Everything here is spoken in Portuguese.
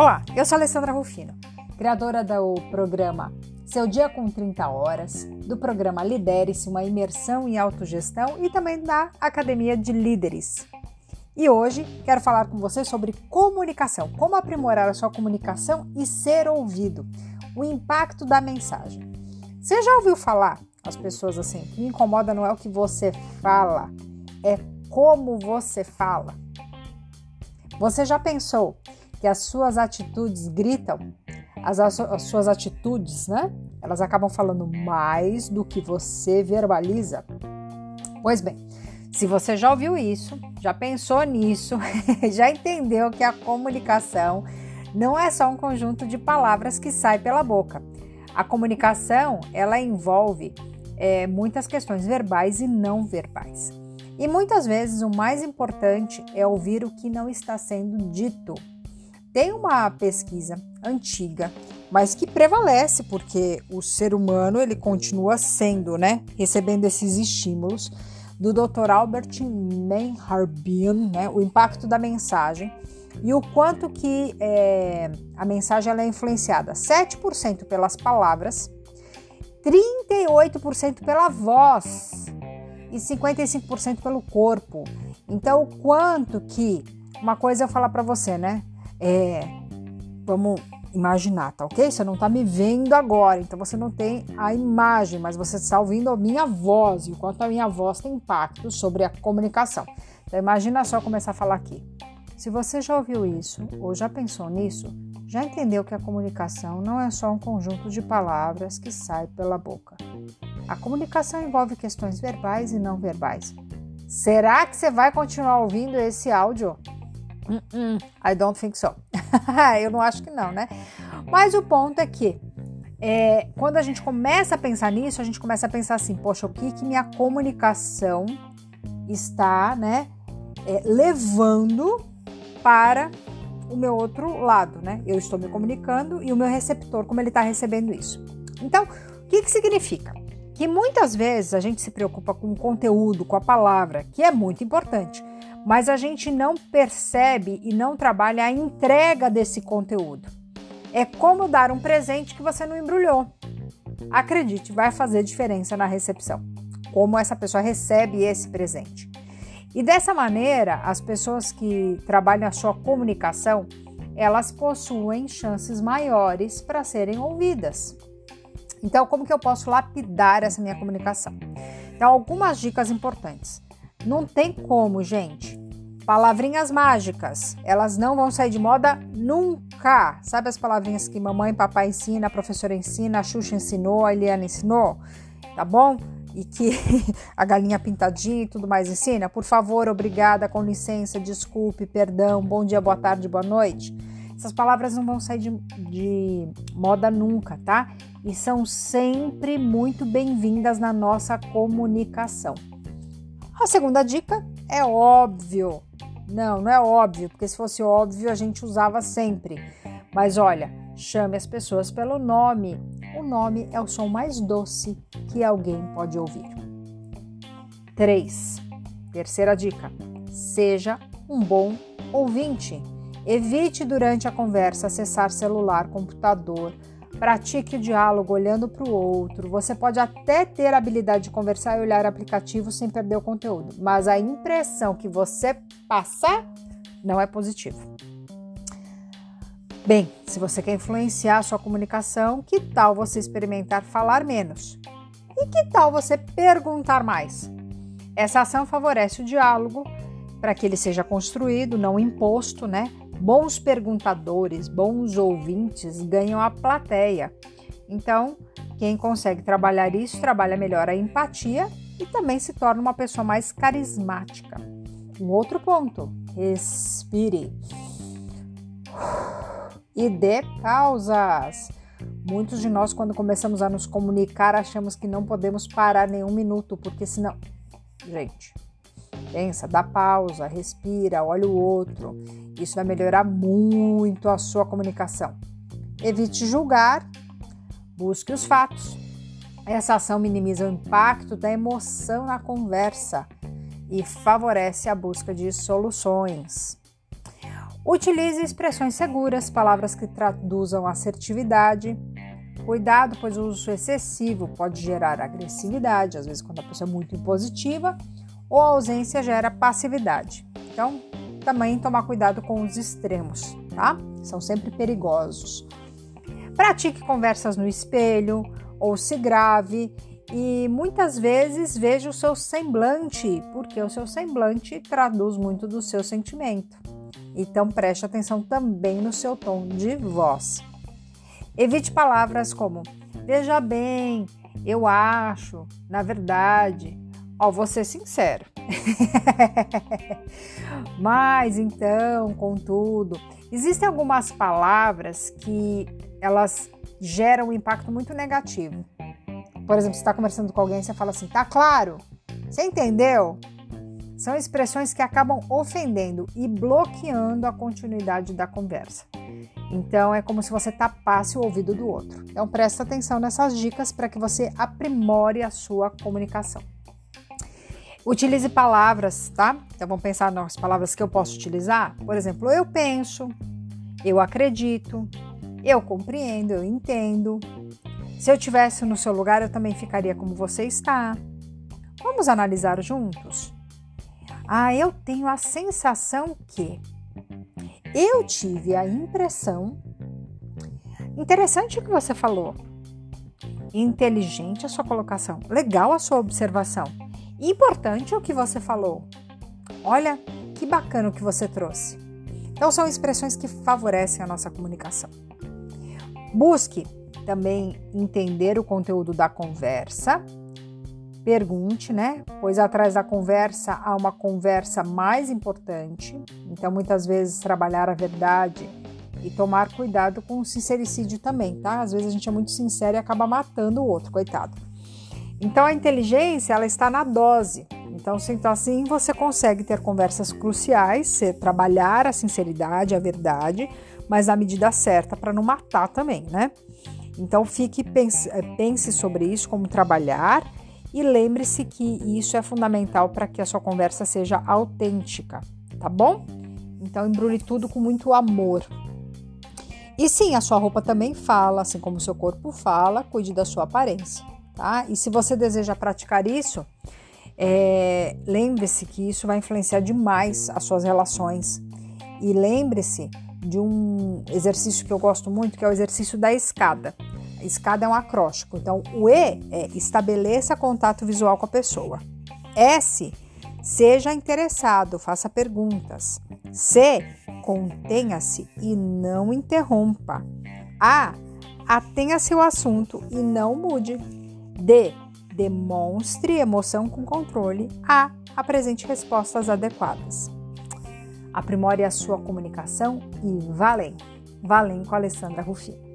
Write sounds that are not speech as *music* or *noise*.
Olá, eu sou Alessandra Rufino, criadora do programa Seu Dia com 30 Horas, do programa Lidere-se, uma imersão em autogestão e também da Academia de Líderes. E hoje quero falar com você sobre comunicação, como aprimorar a sua comunicação e ser ouvido, o impacto da mensagem. Você já ouviu falar as pessoas assim, que me incomoda não é o que você fala, é como você fala. Você já pensou que as suas atitudes gritam? As, as, suas atitudes, né? Elas acabam falando mais do que você verbaliza. Pois bem, se você já ouviu isso, já pensou nisso, *laughs* já entendeu que a comunicação não é só um conjunto de palavras que sai pela boca. A comunicação ela envolve é, muitas questões verbais e não verbais. E muitas vezes o mais importante é ouvir o que não está sendo dito. Tem uma pesquisa antiga, mas que prevalece porque o ser humano ele continua sendo, né, recebendo esses estímulos do Dr. Albert Menharbin, né, o impacto da mensagem e o quanto que é, a mensagem ela é influenciada 7% pelas palavras 38% pela voz e 55% pelo corpo. Então, o quanto que uma coisa eu falar para você, né? É, vamos imaginar, tá ok? Você não tá me vendo agora, então você não tem a imagem, mas você está ouvindo a minha voz e o quanto a minha voz tem impacto sobre a comunicação. Então, imagina só começar a falar aqui. Se você já ouviu isso ou já pensou nisso, já entendeu que a comunicação não é só um conjunto de palavras que sai pela boca. A comunicação envolve questões verbais e não verbais. Será que você vai continuar ouvindo esse áudio? Uh -uh, I don't think so. *laughs* Eu não acho que não, né? Mas o ponto é que é, quando a gente começa a pensar nisso, a gente começa a pensar assim: poxa, o que, que minha comunicação está, né, é, levando para o meu outro lado, né? Eu estou me comunicando e o meu receptor, como ele está recebendo isso. Então, o que, que significa? Que muitas vezes a gente se preocupa com o conteúdo, com a palavra, que é muito importante, mas a gente não percebe e não trabalha a entrega desse conteúdo. É como dar um presente que você não embrulhou. Acredite, vai fazer diferença na recepção. Como essa pessoa recebe esse presente. E dessa maneira, as pessoas que trabalham a sua comunicação, elas possuem chances maiores para serem ouvidas. Então, como que eu posso lapidar essa minha comunicação? Então, algumas dicas importantes. Não tem como, gente. Palavrinhas mágicas, elas não vão sair de moda nunca. Sabe as palavrinhas que mamãe papai ensina, a professora ensina, a Xuxa ensinou, a Eliana ensinou? Tá bom? e que *laughs* a galinha pintadinha e tudo mais ensina? Por favor, obrigada, com licença, desculpe, perdão, bom dia, boa tarde, boa noite. Essas palavras não vão sair de, de moda nunca, tá? E são sempre muito bem-vindas na nossa comunicação. A segunda dica é óbvio. Não, não é óbvio, porque se fosse óbvio a gente usava sempre. Mas olha, chame as pessoas pelo nome o nome é o som mais doce que alguém pode ouvir. 3. Terceira dica: seja um bom ouvinte. Evite durante a conversa acessar celular, computador. Pratique o diálogo olhando para o outro. Você pode até ter a habilidade de conversar e olhar aplicativo sem perder o conteúdo, mas a impressão que você passa não é positiva. Bem, se você quer influenciar a sua comunicação, que tal você experimentar falar menos? E que tal você perguntar mais? Essa ação favorece o diálogo para que ele seja construído, não imposto, né? Bons perguntadores, bons ouvintes ganham a plateia. Então, quem consegue trabalhar isso trabalha melhor a empatia e também se torna uma pessoa mais carismática. Um outro ponto: respire e dê pausas. Muitos de nós, quando começamos a nos comunicar, achamos que não podemos parar nenhum minuto, porque senão. Gente, pensa, dá pausa, respira, olha o outro. Isso vai melhorar muito a sua comunicação. Evite julgar, busque os fatos. Essa ação minimiza o impacto da emoção na conversa e favorece a busca de soluções. Utilize expressões seguras, palavras que traduzam assertividade. Cuidado, pois o uso excessivo pode gerar agressividade, às vezes quando a pessoa é muito impositiva, ou a ausência gera passividade. Então, também tomar cuidado com os extremos, tá? São sempre perigosos. Pratique conversas no espelho ou se grave e muitas vezes veja o seu semblante, porque o seu semblante traduz muito do seu sentimento. Então preste atenção também no seu tom de voz. Evite palavras como veja bem, eu acho, na verdade. Ó, vou ser sincero. *laughs* Mas então, contudo, existem algumas palavras que elas geram um impacto muito negativo. Por exemplo, você está conversando com alguém e você fala assim, tá claro? Você entendeu? São expressões que acabam ofendendo e bloqueando a continuidade da conversa. Então é como se você tapasse o ouvido do outro. Então presta atenção nessas dicas para que você aprimore a sua comunicação. Utilize palavras, tá? Então vamos pensar nas palavras que eu posso utilizar. Por exemplo, eu penso, eu acredito, eu compreendo, eu entendo. Se eu tivesse no seu lugar, eu também ficaria como você está. Vamos analisar juntos? Ah, eu tenho a sensação que. Eu tive a impressão. Interessante o que você falou. Inteligente a sua colocação. Legal a sua observação. Importante o que você falou. Olha que bacana o que você trouxe. Então, são expressões que favorecem a nossa comunicação. Busque também entender o conteúdo da conversa pergunte, né? Pois atrás da conversa há uma conversa mais importante. Então, muitas vezes, trabalhar a verdade e tomar cuidado com o sincericídio também, tá? Às vezes a gente é muito sincero e acaba matando o outro, coitado. Então, a inteligência, ela está na dose. Então, assim, você consegue ter conversas cruciais, trabalhar a sinceridade, a verdade, mas na medida certa para não matar também, né? Então, fique pense, pense sobre isso, como trabalhar e lembre-se que isso é fundamental para que a sua conversa seja autêntica, tá bom? Então embrulhe tudo com muito amor. E sim, a sua roupa também fala, assim como o seu corpo fala, cuide da sua aparência, tá? E se você deseja praticar isso, é, lembre-se que isso vai influenciar demais as suas relações. E lembre-se de um exercício que eu gosto muito, que é o exercício da escada. Escada é um acróstico. Então, o E é estabeleça contato visual com a pessoa. S, seja interessado, faça perguntas. C, contenha-se e não interrompa. A, atenha-se ao assunto e não mude. D, demonstre emoção com controle. A, apresente respostas adequadas. Aprimore a sua comunicação e valem. Valem com Alessandra Rufino.